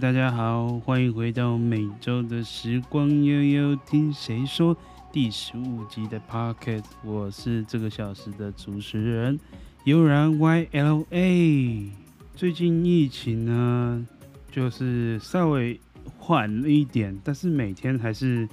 大家好，欢迎回到每周的时光悠悠，听谁说第十五集的 Pocket，我是这个小时的主持人悠然 YLA。最近疫情呢，就是稍微缓了一点，但是每天还是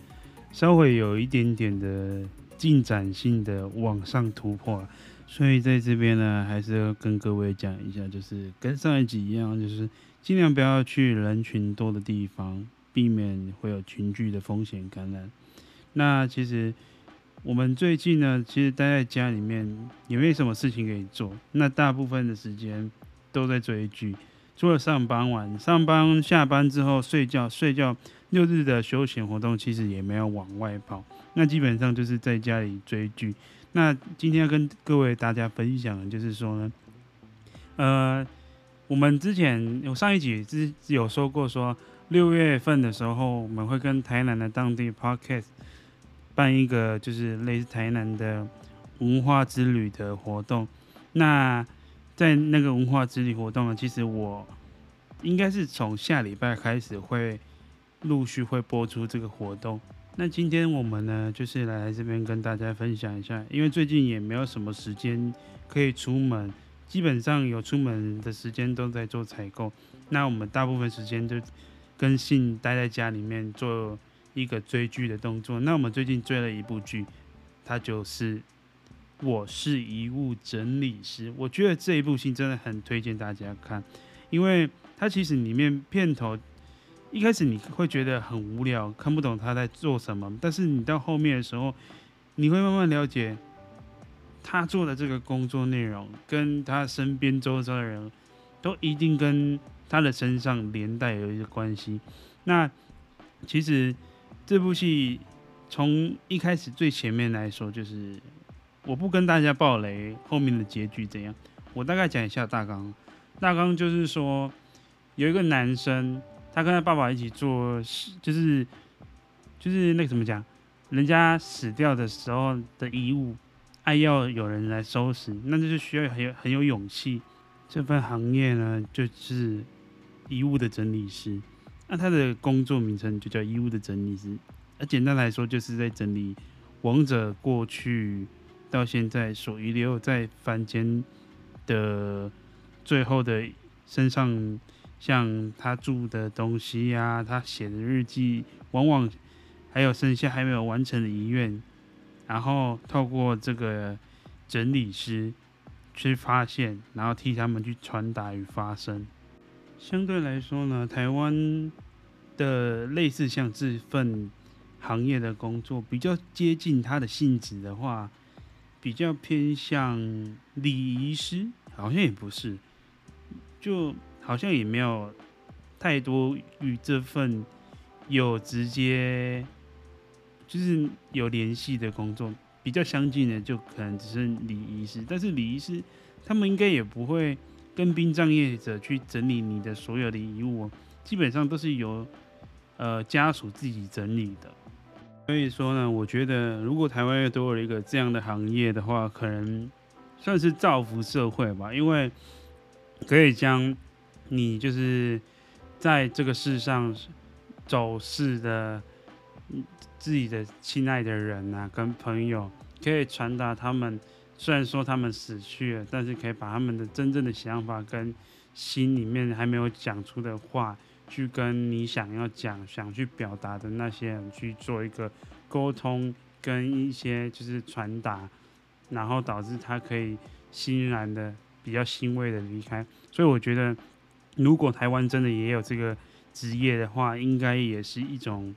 稍微有一点点的进展性的往上突破，所以在这边呢，还是要跟各位讲一下，就是跟上一集一样，就是尽量不要去人群多的地方，避免会有群聚的风险感染。那其实我们最近呢，其实待在家里面也没什么事情可以做，那大部分的时间。都在追剧，除了上班晚，上班下班之后睡觉，睡觉六日的休闲活动其实也没有往外跑，那基本上就是在家里追剧。那今天要跟各位大家分享的就是说呢，呃，我们之前有上一集是有说过，说六月份的时候我们会跟台南的当地 Podcast 办一个就是类似台南的文化之旅的活动，那。在那个文化之旅活动呢，其实我应该是从下礼拜开始会陆续会播出这个活动。那今天我们呢，就是来这边跟大家分享一下，因为最近也没有什么时间可以出门，基本上有出门的时间都在做采购。那我们大部分时间就跟信待在家里面做一个追剧的动作。那我们最近追了一部剧，它就是。我是遗物整理师，我觉得这一部戏真的很推荐大家看，因为它其实里面片头一开始你会觉得很无聊，看不懂他在做什么，但是你到后面的时候，你会慢慢了解他做的这个工作内容，跟他身边周遭的人都一定跟他的身上连带有一个关系。那其实这部戏从一开始最前面来说就是。我不跟大家爆雷，后面的结局怎样？我大概讲一下大纲。大纲就是说，有一个男生，他跟他爸爸一起做，就是就是那个怎么讲，人家死掉的时候的遗物，爱要有人来收拾，那就需要很有很有勇气。这份行业呢，就是遗物的整理师。那他的工作名称就叫遗物的整理师。那简单来说，就是在整理亡者过去。到现在所遗留在凡间的最后的身上，像他住的东西呀、他写的日记，往往还有剩下还没有完成的遗愿，然后透过这个整理师去发现，然后替他们去传达与发声。相对来说呢，台湾的类似像这份行业的工作，比较接近它的性质的话。比较偏向礼仪师，好像也不是，就好像也没有太多与这份有直接就是有联系的工作，比较相近的就可能只是礼仪师。但是礼仪师他们应该也不会跟殡葬业者去整理你的所有的遗物，基本上都是由呃家属自己整理的。所以说呢，我觉得如果台湾又多了一个这样的行业的话，可能算是造福社会吧。因为可以将你就是在这个世上走势的自己的亲爱的人啊，跟朋友，可以传达他们。虽然说他们死去了，但是可以把他们的真正的想法跟心里面还没有讲出的话。去跟你想要讲、想去表达的那些人去做一个沟通，跟一些就是传达，然后导致他可以欣然的、比较欣慰的离开。所以我觉得，如果台湾真的也有这个职业的话，应该也是一种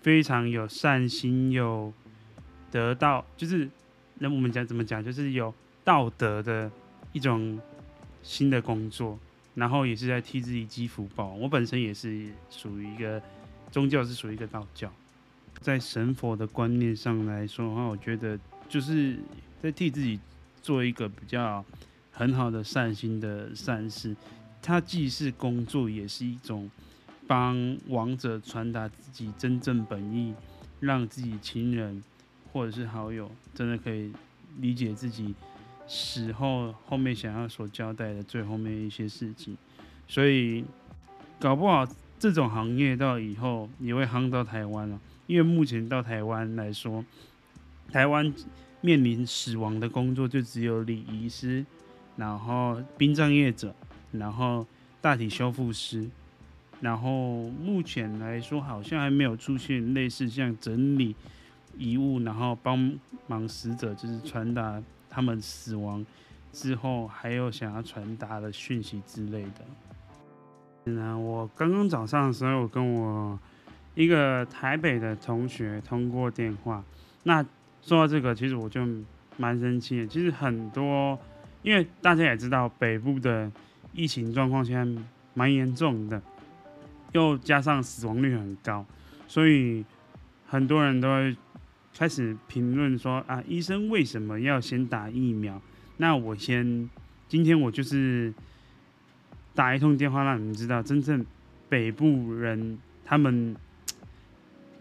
非常有善心、有得到，就是那我们讲怎么讲，就是有道德的一种新的工作。然后也是在替自己积福报。我本身也是属于一个宗教，是属于一个道教，在神佛的观念上来说的话，我觉得就是在替自己做一个比较很好的善心的善事。它既是工作，也是一种帮亡者传达自己真正本意，让自己亲人或者是好友真的可以理解自己。死后后面想要所交代的最后面一些事情，所以搞不好这种行业到以后也会夯到台湾了，因为目前到台湾来说，台湾面临死亡的工作就只有礼仪师，然后殡葬业者，然后大体修复师，然后目前来说好像还没有出现类似像整理遗物，然后帮忙死者，就是传达他们死亡之后还有想要传达的讯息之类的。那我刚刚早上的时候，我跟我一个台北的同学通过电话。那说到这个，其实我就蛮生气的。其实很多，因为大家也知道，北部的疫情状况现在蛮严重的，又加上死亡率很高，所以很多人都会开始评论说啊，医生为什么要先打疫苗？那我先，今天我就是打一通电话，让你们知道真正北部人他们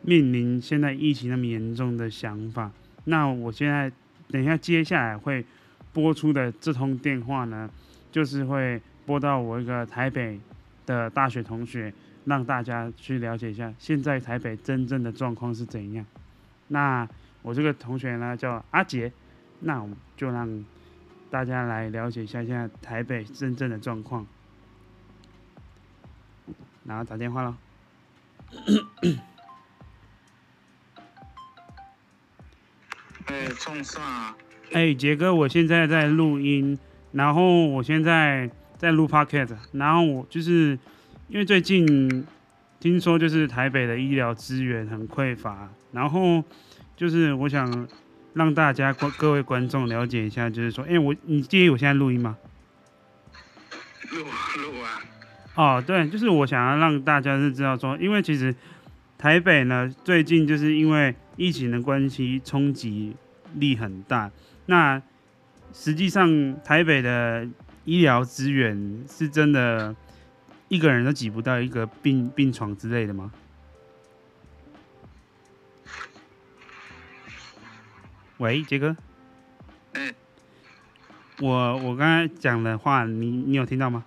面临现在疫情那么严重的想法。那我现在等一下接下来会播出的这通电话呢，就是会拨到我一个台北的大学同学，让大家去了解一下现在台北真正的状况是怎样。那我这个同学呢叫阿杰，那我就让。大家来了解一下现在台北真正的状况，然后打电话了。哎，冲啥？哎，杰哥，我现在在录音，然后我现在在录 podcast，然后我就是因为最近听说就是台北的医疗资源很匮乏，然后就是我想。让大家观各位观众了解一下，就是说，哎、欸，我你介意我现在录音吗？录啊录啊。哦，对，就是我想要让大家是知道说，因为其实台北呢，最近就是因为疫情的关系，冲击力很大。那实际上台北的医疗资源是真的一个人都挤不到一个病病床之类的吗？喂，杰哥。哎、我我刚才讲的话，你你有听到吗？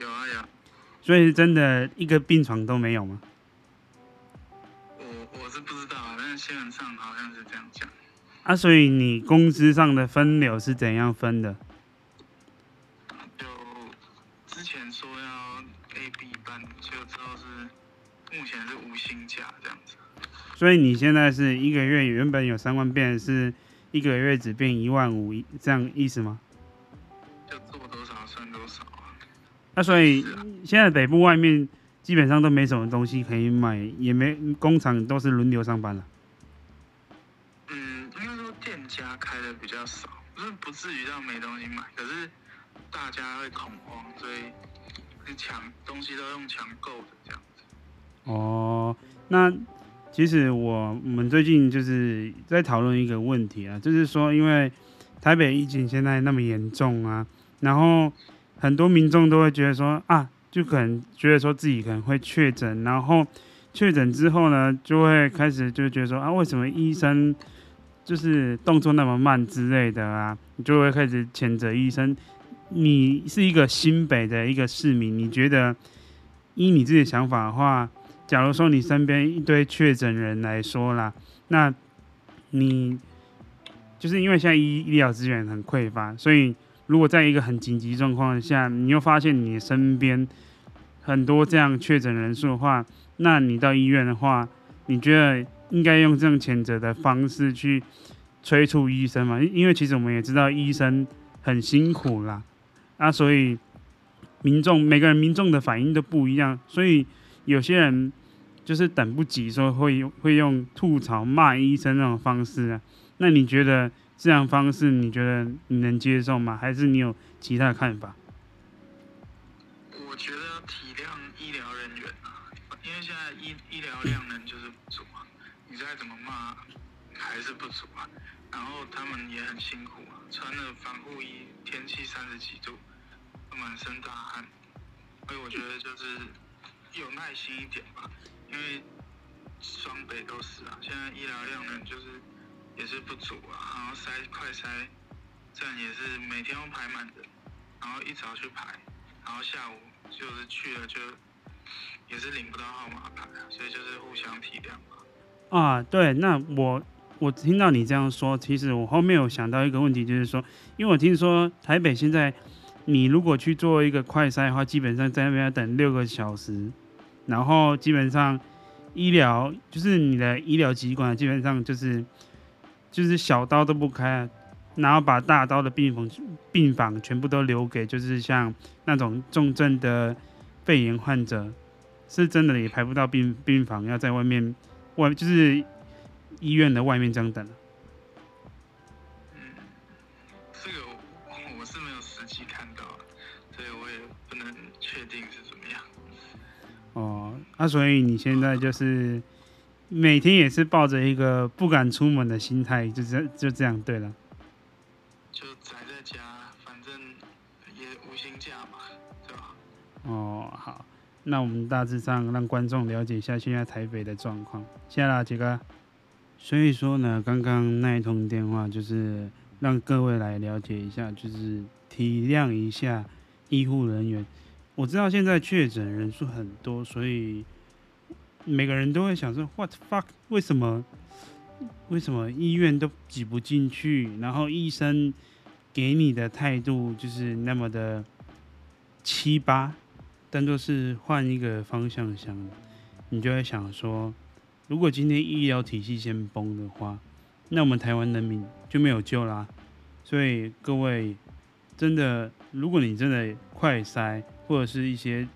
有啊有。所以真的一个病床都没有吗？我我是不知道啊，但是新闻上好像是这样讲。啊，所以你工资上的分流是怎样分的？就之前说要 A、B 班，就之后是目前是无薪假这样子。所以你现在是一个月原本有三万，变是一个月只变一万五，这样意思吗？就做多少算多少啊。那所以现在北部外面基本上都没什么东西可以买，也没工厂都是轮流上班了。嗯，应该说店家开的比较少，不是不至于让没东西买，可是大家会恐慌，所以抢东西都用抢购的这样子。哦，那。其实我们最近就是在讨论一个问题啊，就是说，因为台北疫情现在那么严重啊，然后很多民众都会觉得说啊，就可能觉得说自己可能会确诊，然后确诊之后呢，就会开始就觉得说啊，为什么医生就是动作那么慢之类的啊，你就会开始谴责医生。你是一个新北的一个市民，你觉得依你自己的想法的话？假如说你身边一堆确诊人来说啦，那你就是因为现在医医疗资源很匮乏，所以如果在一个很紧急状况下，你又发现你身边很多这样确诊人数的话，那你到医院的话，你觉得应该用这种谴责的方式去催促医生吗？因为其实我们也知道医生很辛苦啦，啊，所以民众每个人民众的反应都不一样，所以。有些人就是等不及，说会会用吐槽骂医生那种方式啊。那你觉得这样方式，你觉得你能接受吗？还是你有其他看法？我觉得要体谅医疗人员啊，因为现在医医疗量能就是不足啊。你再怎么骂，还是不足啊。然后他们也很辛苦啊，穿了防护衣，天气三十几度，满身大汗。所以我觉得就是。有耐心一点吧，因为双北都是啊，现在医疗量呢就是也是不足啊，然后筛快筛站也是每天都排满的，然后一早去排，然后下午就是去了就也是领不到号码牌啊，所以就是互相体谅嘛。啊，对，那我我听到你这样说，其实我后面有想到一个问题，就是说，因为我听说台北现在，你如果去做一个快筛的话，基本上在那边要等六个小时，然后基本上医疗就是你的医疗机关基本上就是就是小刀都不开，然后把大刀的病房病房全部都留给就是像那种重症的肺炎患者。是真的也排不到病病房，要在外面外就是医院的外面这样等。啊、所以你现在就是每天也是抱着一个不敢出门的心态，就这就这样对了。就宅在家，反正也无薪假嘛，对吧？哦，好。那我们大致上让观众了解一下现在台北的状况。谢谢啦，杰哥。所以说呢，刚刚那一通电话就是让各位来了解一下，就是体谅一下医护人员。我知道现在确诊人数很多，所以每个人都会想说：What fuck？为什么？为什么医院都挤不进去？然后医生给你的态度就是那么的七八？但都是换一个方向想，你就会想说，如果今天医疗体系先崩的话，那我们台湾人民就没有救啦。所以各位，真的，如果你真的快塞或者是一些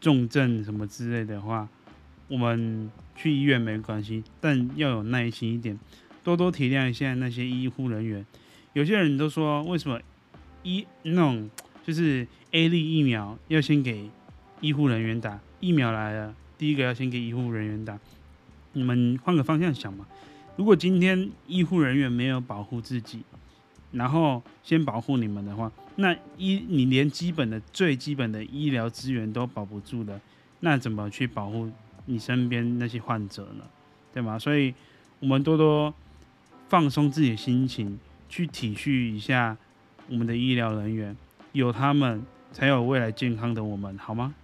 重症什么之类的话，我们去医院没关系，但要有耐心一点，多多体谅一下那些医护人员。有些人都说，为什么医那种就是。A 类疫苗要先给医护人员打，疫苗来了，第一个要先给医护人员打。你们换个方向想嘛，如果今天医护人员没有保护自己，然后先保护你们的话，那医你连基本的最基本的医疗资源都保不住的，那怎么去保护你身边那些患者呢？对吗？所以，我们多多放松自己的心情，去体恤一下我们的医疗人员，有他们。才有未来健康的我们，好吗？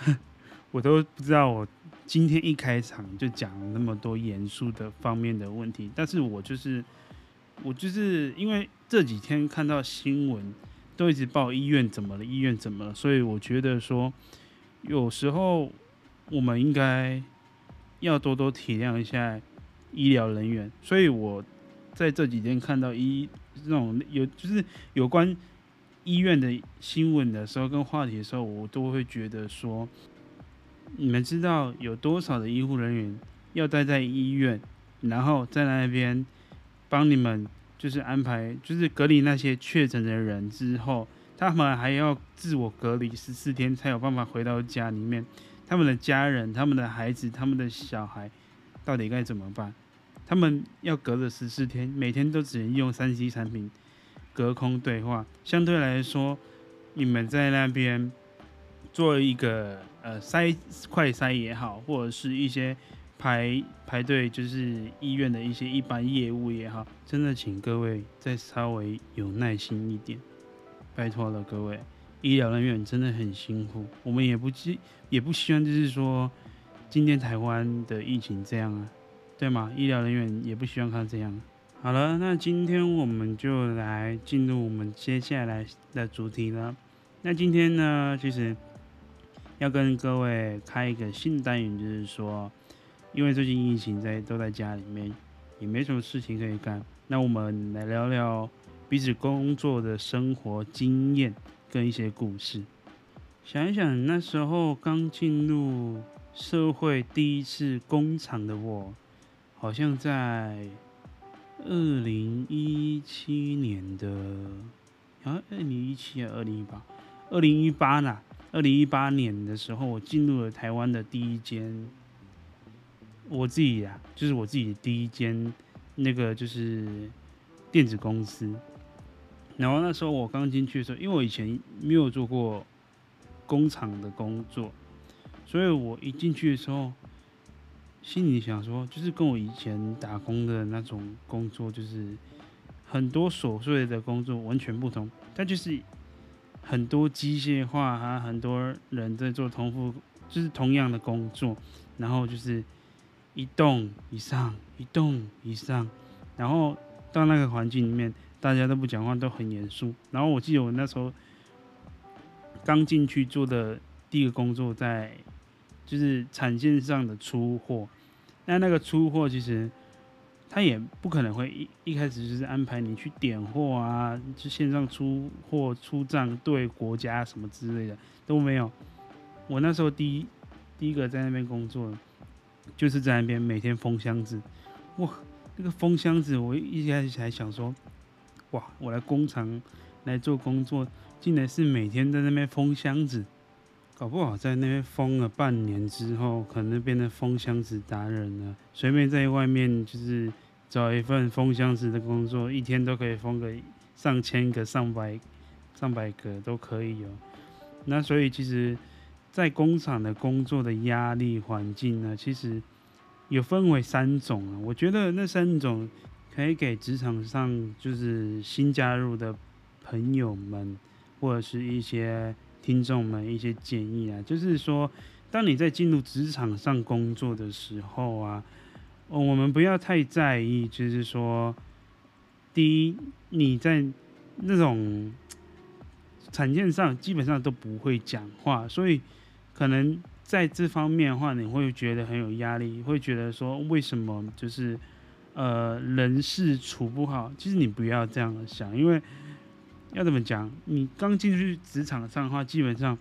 我都不知道，我今天一开场就讲了那么多严肃的方面的问题，但是我就是，我就是因为这几天看到新闻，都一直报医院怎么了，医院怎么了，所以我觉得说，有时候我们应该要多多体谅一下医疗人员，所以我在这几天看到医那种有就是有关。医院的新闻的时候跟话题的时候，我都会觉得说，你们知道有多少的医护人员要待在医院，然后在那边帮你们就是安排，就是隔离那些确诊的人之后，他们还要自我隔离十四天才有办法回到家里面。他们的家人、他们的孩子、他们的小孩到底该怎么办？他们要隔了十四天，每天都只能用三 C 产品。隔空对话，相对来说，你们在那边做一个呃筛快筛也好，或者是一些排排队，就是医院的一些一般业务也好，真的请各位再稍微有耐心一点，拜托了各位，医疗人员真的很辛苦，我们也不希也不希望就是说今天台湾的疫情这样啊，对吗？医疗人员也不希望他这样。好了，那今天我们就来进入我们接下来的主题了。那今天呢，其实要跟各位开一个新单元，就是说，因为最近疫情在都在家里面，也没什么事情可以干，那我们来聊聊彼此工作的生活经验跟一些故事。想一想那时候刚进入社会第一次工厂的我，好像在。二零一七年的啊，二零一七啊，二零一八，二零一八啦，二零一八年的时候，我进入了台湾的第一间，我自己啊，就是我自己第一间那个就是电子公司。然后那时候我刚进去的时候，因为我以前没有做过工厂的工作，所以我一进去的时候。心里想说，就是跟我以前打工的那种工作，就是很多琐碎的工作完全不同。但就是很多机械化，还有很多人在做重复就是同样的工作，然后就是一栋一上，一栋一上，然后到那个环境里面，大家都不讲话，都很严肃。然后我记得我那时候刚进去做的第一个工作，在就是产线上的出货。那那个出货其实他也不可能会一一开始就是安排你去点货啊，就线上出货出账对国家什么之类的都没有。我那时候第一第一个在那边工作，就是在那边每天封箱子。哇，那个封箱子，我一开始还想说，哇，我来工厂来做工作，竟然是每天在那边封箱子，搞不好在那边封了半年之后，可能变成封箱子达人了。随便在外面就是找一份封箱子的工作，一天都可以封个上千个、上百、上百个都可以哦。那所以其实。在工厂的工作的压力环境呢，其实有分为三种啊。我觉得那三种可以给职场上就是新加入的朋友们，或者是一些听众们一些建议啊。就是说，当你在进入职场上工作的时候啊，我们不要太在意，就是说，第一，你在那种产线上基本上都不会讲话，所以。可能在这方面的话，你会觉得很有压力，会觉得说为什么就是呃人事处不好？其实你不要这样想，因为要怎么讲，你刚进去职场上的话，基本上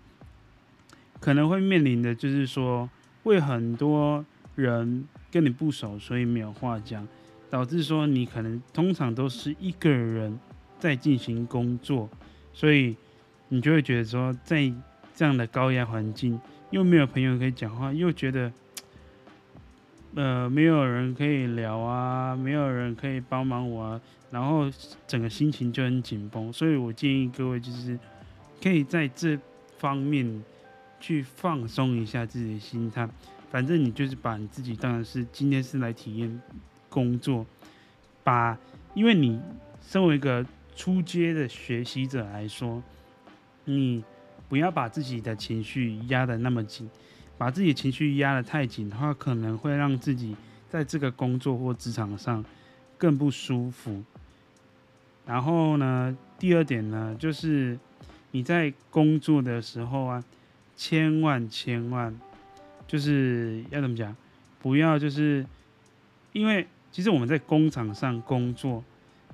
可能会面临的就是说，会很多人跟你不熟，所以没有话讲，导致说你可能通常都是一个人在进行工作，所以你就会觉得说在。这样的高压环境，又没有朋友可以讲话，又觉得，呃，没有人可以聊啊，没有人可以帮忙我啊，然后整个心情就很紧绷。所以我建议各位，就是可以在这方面去放松一下自己的心态。反正你就是把你自己当然是今天是来体验工作，把，因为你身为一个初阶的学习者来说，你。不要把自己的情绪压得那么紧，把自己的情绪压得太紧的话，可能会让自己在这个工作或职场上更不舒服。然后呢，第二点呢，就是你在工作的时候啊，千万千万就是要怎么讲？不要就是因为其实我们在工厂上工作，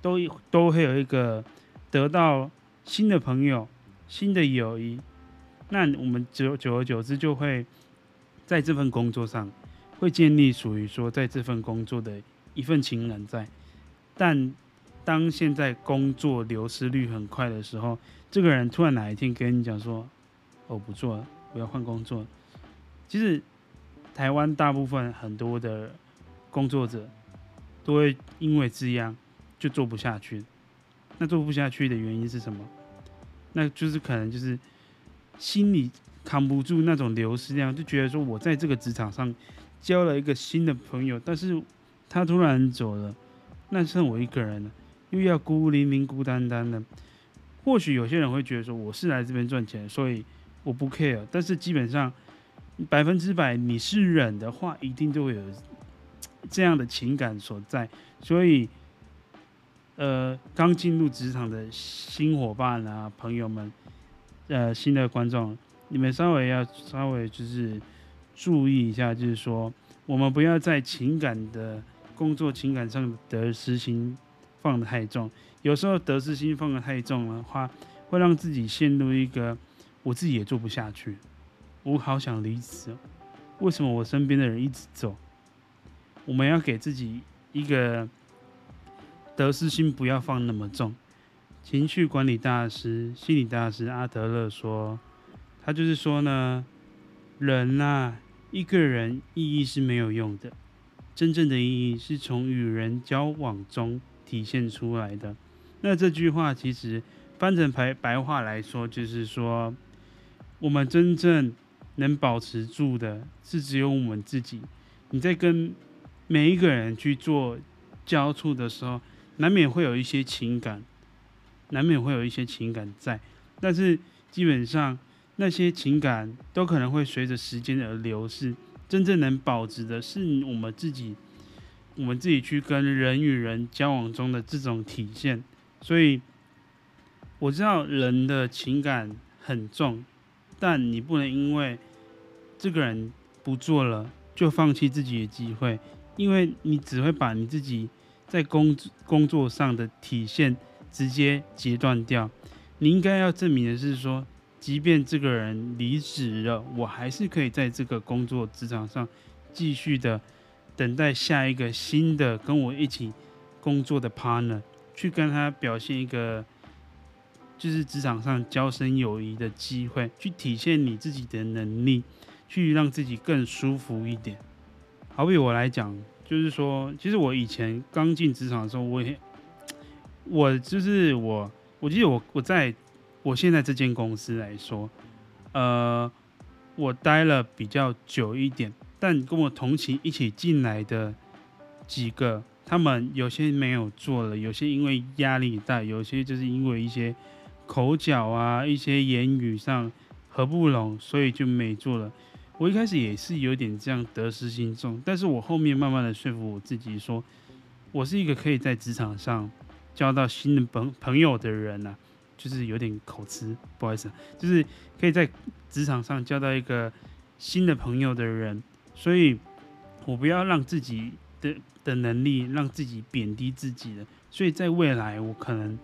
都都会有一个得到新的朋友。新的友谊，那我们久久而久之就会在这份工作上会建立属于说在这份工作的一份情感在。但当现在工作流失率很快的时候，这个人突然哪一天跟你讲说：“我不做了，我要换工作。”其实台湾大部分很多的工作者都会因为这样就做不下去。那做不下去的原因是什么？那就是可能就是心里扛不住那种流失量，就觉得说我在这个职场上交了一个新的朋友，但是他突然走了，那剩我一个人了，又要孤零零、孤单单的。或许有些人会觉得说我是来这边赚钱，所以我不 care。但是基本上百分之百你是忍的话，一定就会有这样的情感所在，所以。呃，刚进入职场的新伙伴啊，朋友们，呃，新的观众，你们稍微要稍微就是注意一下，就是说，我们不要在情感的工作情感上的得失心放得太重。有时候得失心放得太重的话，会让自己陷入一个我自己也做不下去，我好想离职，为什么我身边的人一直走？我们要给自己一个。得失心不要放那么重。情绪管理大师、心理大师阿德勒说，他就是说呢，人啊，一个人意义是没有用的，真正的意义是从与人交往中体现出来的。那这句话其实翻成白白话来说，就是说，我们真正能保持住的是只有我们自己。你在跟每一个人去做交触的时候。难免会有一些情感，难免会有一些情感在，但是基本上那些情感都可能会随着时间而流逝，真正能保值的是我们自己，我们自己去跟人与人交往中的这种体现。所以我知道人的情感很重，但你不能因为这个人不做了就放弃自己的机会，因为你只会把你自己在工工作上的体现直接截断掉。你应该要证明的是说。即便这个人离职了，我还是可以在这个工作职场上继续的等待下一个新的跟我一起工作的 partner，去跟他表现一个就是职场上交深友谊的机会，去体现你自己的能力，去让自己更舒服一点。好比我来讲，就是说，其实我以前刚进职场的时候，我也我就是我，我记得我我在。我现在这间公司来说，呃，我待了比较久一点，但跟我同期一起进来的几个，他们有些没有做了，有些因为压力大，有些就是因为一些口角啊，一些言语上合不拢，所以就没做了。我一开始也是有点这样得失心重，但是我后面慢慢的说服我自己说，我是一个可以在职场上交到新的朋朋友的人啊。就是有点口吃，不好意思，就是可以在职场上交到一个新的朋友的人，所以我不要让自己的的能力让自己贬低自己的，所以在未来我可能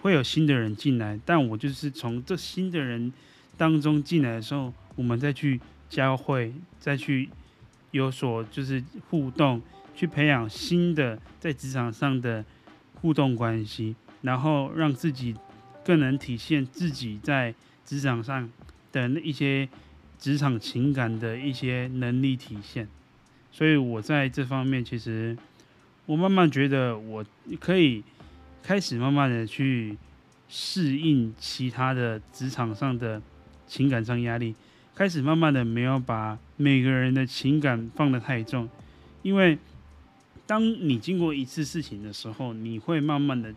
会有新的人进来，但我就是从这新的人当中进来的时候，我们再去交汇，再去有所就是互动，去培养新的在职场上的互动关系，然后让自己。更能体现自己在职场上的一些职场情感的一些能力体现，所以我在这方面其实我慢慢觉得我可以开始慢慢的去适应其他的职场上的情感上压力，开始慢慢的没有把每个人的情感放得太重，因为当你经过一次事情的时候，你会慢慢的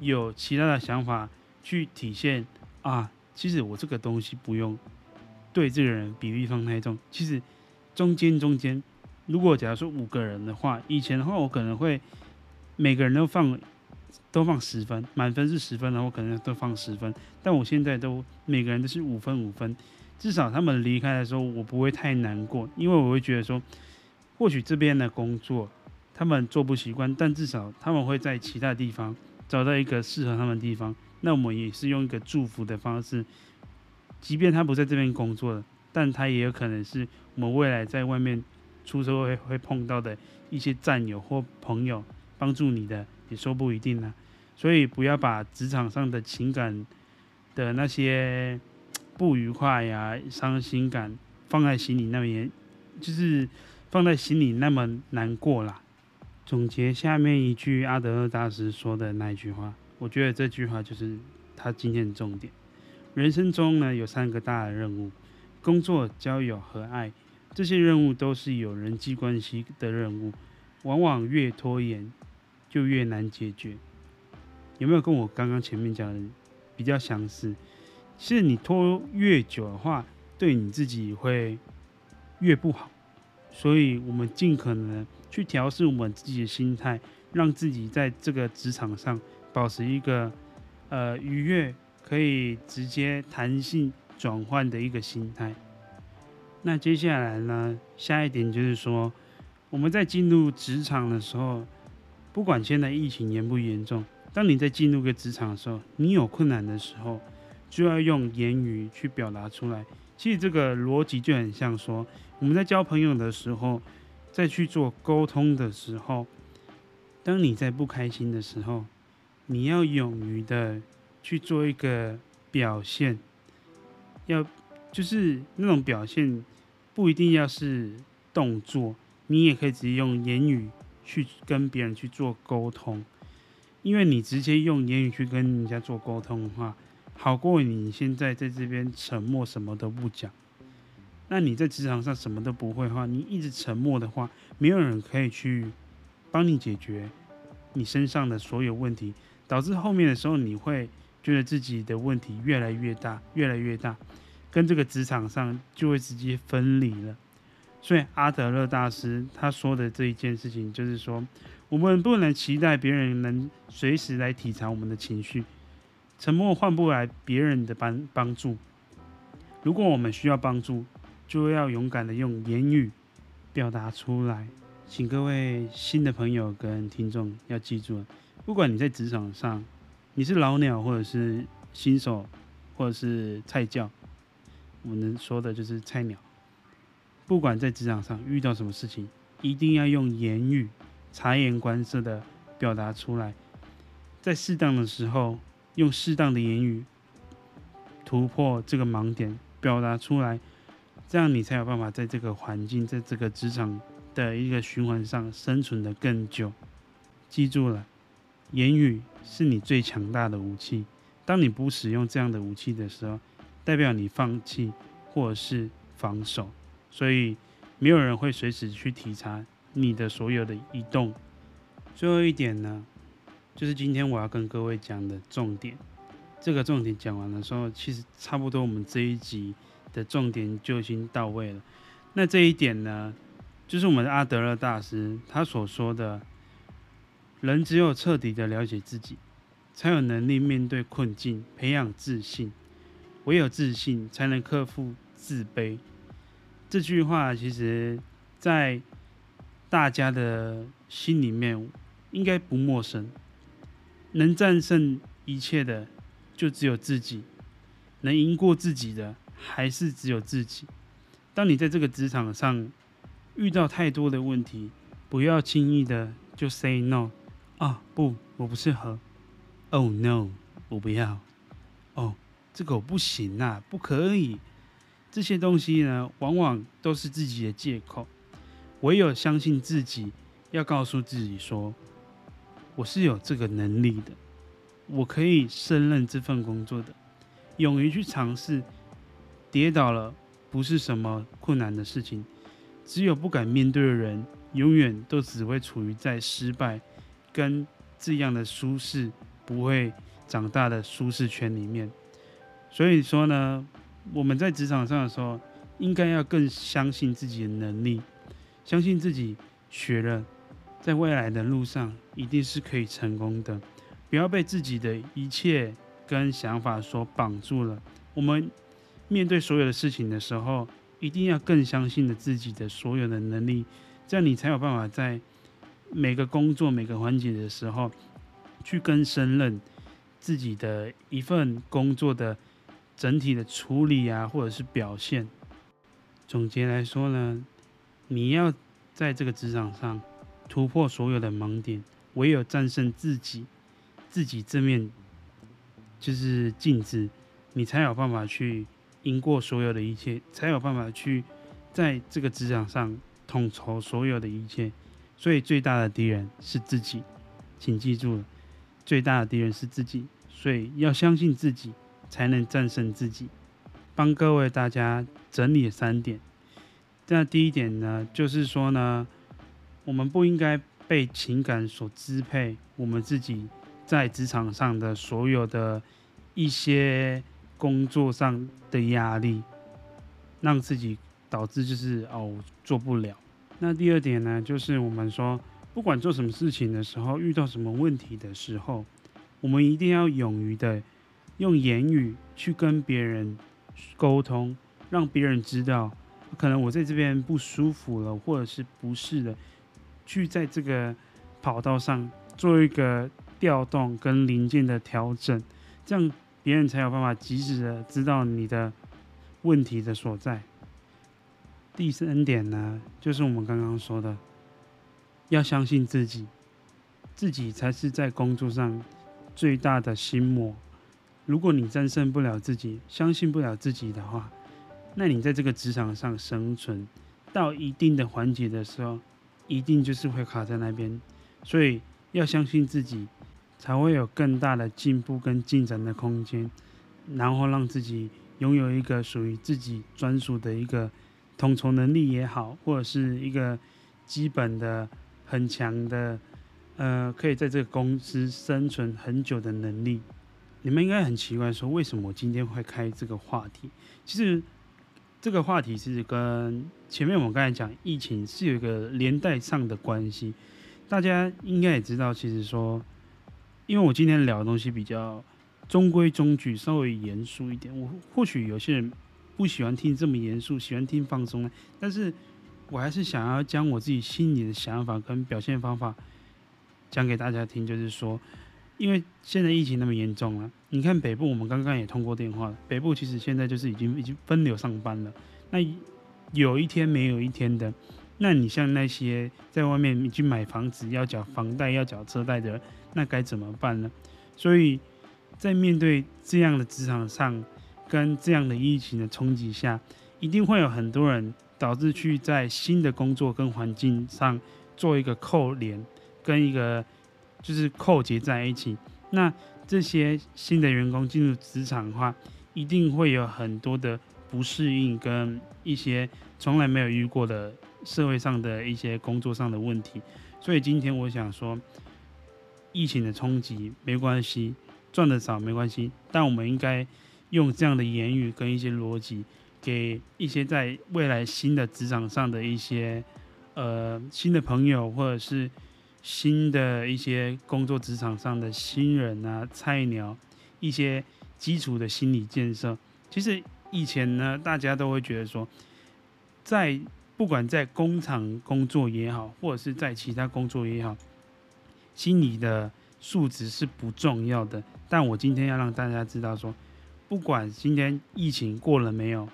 有其他的想法。去体现啊，其实我这个东西不用对这个人比例放太重。其实中间中间，如果假如说五个人的话，以前的话我可能会每个人都放都放十分，满分是十分，然后可能都放十分。但我现在都每个人都是五分五分，至少他们离开的时候我不会太难过，因为我会觉得说，或许这边的工作他们做不习惯，但至少他们会在其他地方找到一个适合他们的地方。那我们也是用一个祝福的方式，即便他不在这边工作了，但他也有可能是我们未来在外面出社会会碰到的一些战友或朋友，帮助你的也说不一定呢。所以不要把职场上的情感的那些不愉快呀、伤心感放在心里那边，就是放在心里那么难过啦。总结下面一句阿德勒大师说的那一句话。我觉得这句话就是他今天的重点。人生中呢，有三个大的任务：工作、交友和爱。这些任务都是有人际关系的任务，往往越拖延就越难解决。有没有跟我刚刚前面讲的比较相似？其实你拖越久的话，对你自己会越不好。所以我们尽可能去调试我们自己的心态，让自己在这个职场上。保持一个呃愉悦，可以直接弹性转换的一个心态。那接下来呢，下一点就是说，我们在进入职场的时候，不管现在疫情严不严重，当你在进入个职场的时候，你有困难的时候，就要用言语去表达出来。其实这个逻辑就很像说，我们在交朋友的时候，在去做沟通的时候，当你在不开心的时候。你要勇于的去做一个表现，要就是那种表现，不一定要是动作，你也可以直接用言语去跟别人去做沟通，因为你直接用言语去跟人家做沟通的话，好过你现在在这边沉默什么都不讲。那你在职场上什么都不会的话，你一直沉默的话，没有人可以去帮你解决你身上的所有问题。导致后面的时候，你会觉得自己的问题越来越大，越来越大。跟这个职场上就会直接分离了。所以阿德勒大师他说的这一件事情，就是说，我们不能期待别人能随时来体察我们的情绪，沉默换不来别人的帮帮助。如果我们需要帮助，就要勇敢的用言语表达出来。请各位新的朋友跟听众要记住，不管你在职场上，你是老鸟或者是新手，或者是菜鸟，我能说的就是菜鸟。不管在职场上遇到什么事情，一定要用言语察言观色的表达出来，在适当的时候用适当的言语突破这个盲点，表达出来，这样你才有办法在这个环境，在这个职场的一个循环上生存的更久。记住了，言语是你最强大的武器。当你不使用这样的武器的时候，代表你放弃或者是防守，所以没有人会随时去体察你的所有的移动。最后一点呢，就是今天我要跟各位讲的重点。这个重点讲完的时候，其实差不多我们这一集的重点就已经到位了。那这一点呢，就是我们的阿德勒大师他所说的：人只有彻底的了解自己，才有能力面对困境，培养自信；唯有自信，才能克服自卑。这句话其实，在大家的心里面应该不陌生。能战胜一切的。就只有自己能赢过自己的，还是只有自己。当你在这个职场上遇到太多的问题，不要轻易的就 say no 啊，不，我不适合。Oh no，我不要。哦，这个我不行啊，不可以。这些东西呢，往往都是自己的借口。唯有相信自己，要告诉自己说，我是有这个能力的。我可以胜任这份工作的，勇于去尝试，跌倒了不是什么困难的事情。只有不敢面对的人，永远都只会处于在失败跟这样的舒适不会长大的舒适圈里面。所以说呢，我们在职场上的时候，应该要更相信自己的能力，相信自己学了，在未来的路上一定是可以成功的。不要被自己的一切跟想法所绑住了。我们面对所有的事情的时候，一定要更相信了自己的所有的能力，这样你才有办法在每个工作、每个环节的时候，去更胜任自己的一份工作的整体的处理啊，或者是表现。总结来说呢，你要在这个职场上突破所有的盲点，唯有战胜自己。自己这面就是镜子，你才有办法去赢过所有的一切，才有办法去在这个职场上统筹所有的一切。所以最大的敌人是自己，请记住了，最大的敌人是自己。所以要相信自己，才能战胜自己。帮各位大家整理三点。那第一点呢，就是说呢，我们不应该被情感所支配，我们自己。在职场上的所有的一些工作上的压力，让自己导致就是哦做不了。那第二点呢，就是我们说，不管做什么事情的时候，遇到什么问题的时候，我们一定要勇于的用言语去跟别人沟通，让别人知道，可能我在这边不舒服了，或者是不适的，去在这个跑道上做一个。调动跟零件的调整，这样别人才有办法及时的知道你的问题的所在。第三点呢，就是我们刚刚说的，要相信自己，自己才是在工作上最大的心魔。如果你战胜不了自己，相信不了自己的话，那你在这个职场上生存到一定的环节的时候，一定就是会卡在那边。所以要相信自己。才会有更大的进步跟进展的空间，然后让自己拥有一个属于自己专属的一个统筹能力也好，或者是一个基本的很强的，呃，可以在这个公司生存很久的能力。你们应该很奇怪，说为什么我今天会开这个话题？其实这个话题是跟前面我们刚才讲疫情是有一个连带上的关系。大家应该也知道，其实说，因为我今天聊的东西比较中规中矩，稍微严肃一点。我或许有些人不喜欢听这么严肃，喜欢听放松的，但是我还是想要将我自己心里的想法跟表现方法讲给大家听，就是说。因为现在疫情那么严重了，你看北部，我们刚刚也通过电话，北部其实现在就是已经已经分流上班了。那有一天没有一天的，那你像那些在外面已经买房子要缴房贷要缴车贷的，那该怎么办呢？所以在面对这样的职场上跟这样的疫情的冲击下，一定会有很多人导致去在新的工作跟环境上做一个扣连跟一个。就是扣结在一起，那这些新的员工进入职场的话，一定会有很多的不适应跟一些从来没有遇过的社会上的一些工作上的问题。所以今天我想说，疫情的冲击没关系，赚的少没关系，但我们应该用这样的言语跟一些逻辑，给一些在未来新的职场上的一些呃新的朋友或者是。新的一些工作职场上的新人啊、菜鸟，一些基础的心理建设。其实以前呢，大家都会觉得说，在不管在工厂工作也好，或者是在其他工作也好，心理的素质是不重要的。但我今天要让大家知道说，不管今天疫情过了没有，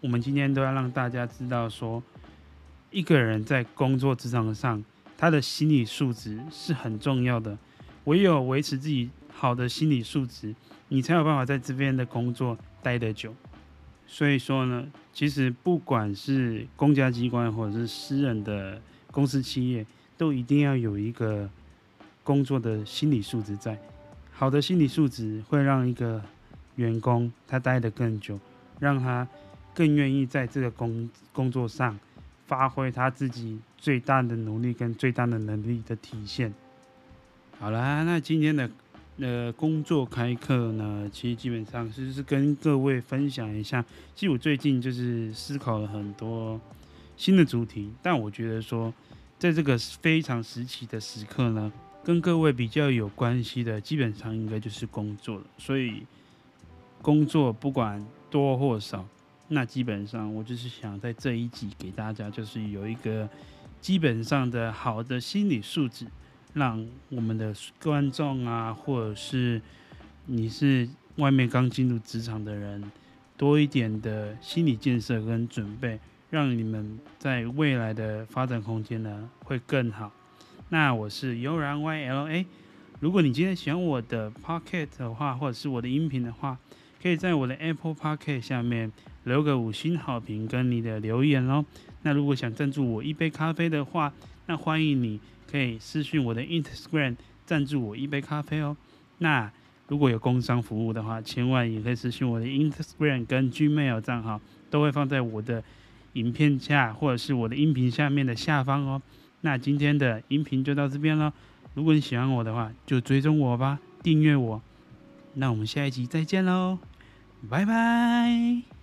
我们今天都要让大家知道说，一个人在工作职场上。他的心理素质是很重要的，唯有维持自己好的心理素质，你才有办法在这边的工作待得久。所以说呢，其实不管是公家机关或者是私人的公司企业，都一定要有一个工作的心理素质在。好的心理素质会让一个员工他待得更久，让他更愿意在这个工工作上。发挥他自己最大的努力跟最大的能力的体现。好啦，那今天的呃工作开课呢，其实基本上是是跟各位分享一下。其实我最近就是思考了很多新的主题，但我觉得说，在这个非常时期的时刻呢，跟各位比较有关系的，基本上应该就是工作了。所以工作不管多或少。那基本上，我就是想在这一集给大家，就是有一个基本上的好的心理素质，让我们的观众啊，或者是你是外面刚进入职场的人，多一点的心理建设跟准备，让你们在未来的发展空间呢会更好。那我是悠然 YLA，如果你今天喜欢我的 Pocket 的话，或者是我的音频的话，可以在我的 Apple Podcast 下面。留个五星好评跟你的留言哦。那如果想赞助我一杯咖啡的话，那欢迎你可以私讯我的 Instagram 赞助我一杯咖啡哦。那如果有工商服务的话，千万也可以私讯我的 Instagram 跟 Gmail 账号，都会放在我的影片下或者是我的音频下面的下方哦。那今天的音频就到这边了。如果你喜欢我的话，就追踪我吧，订阅我。那我们下一集再见喽，拜拜。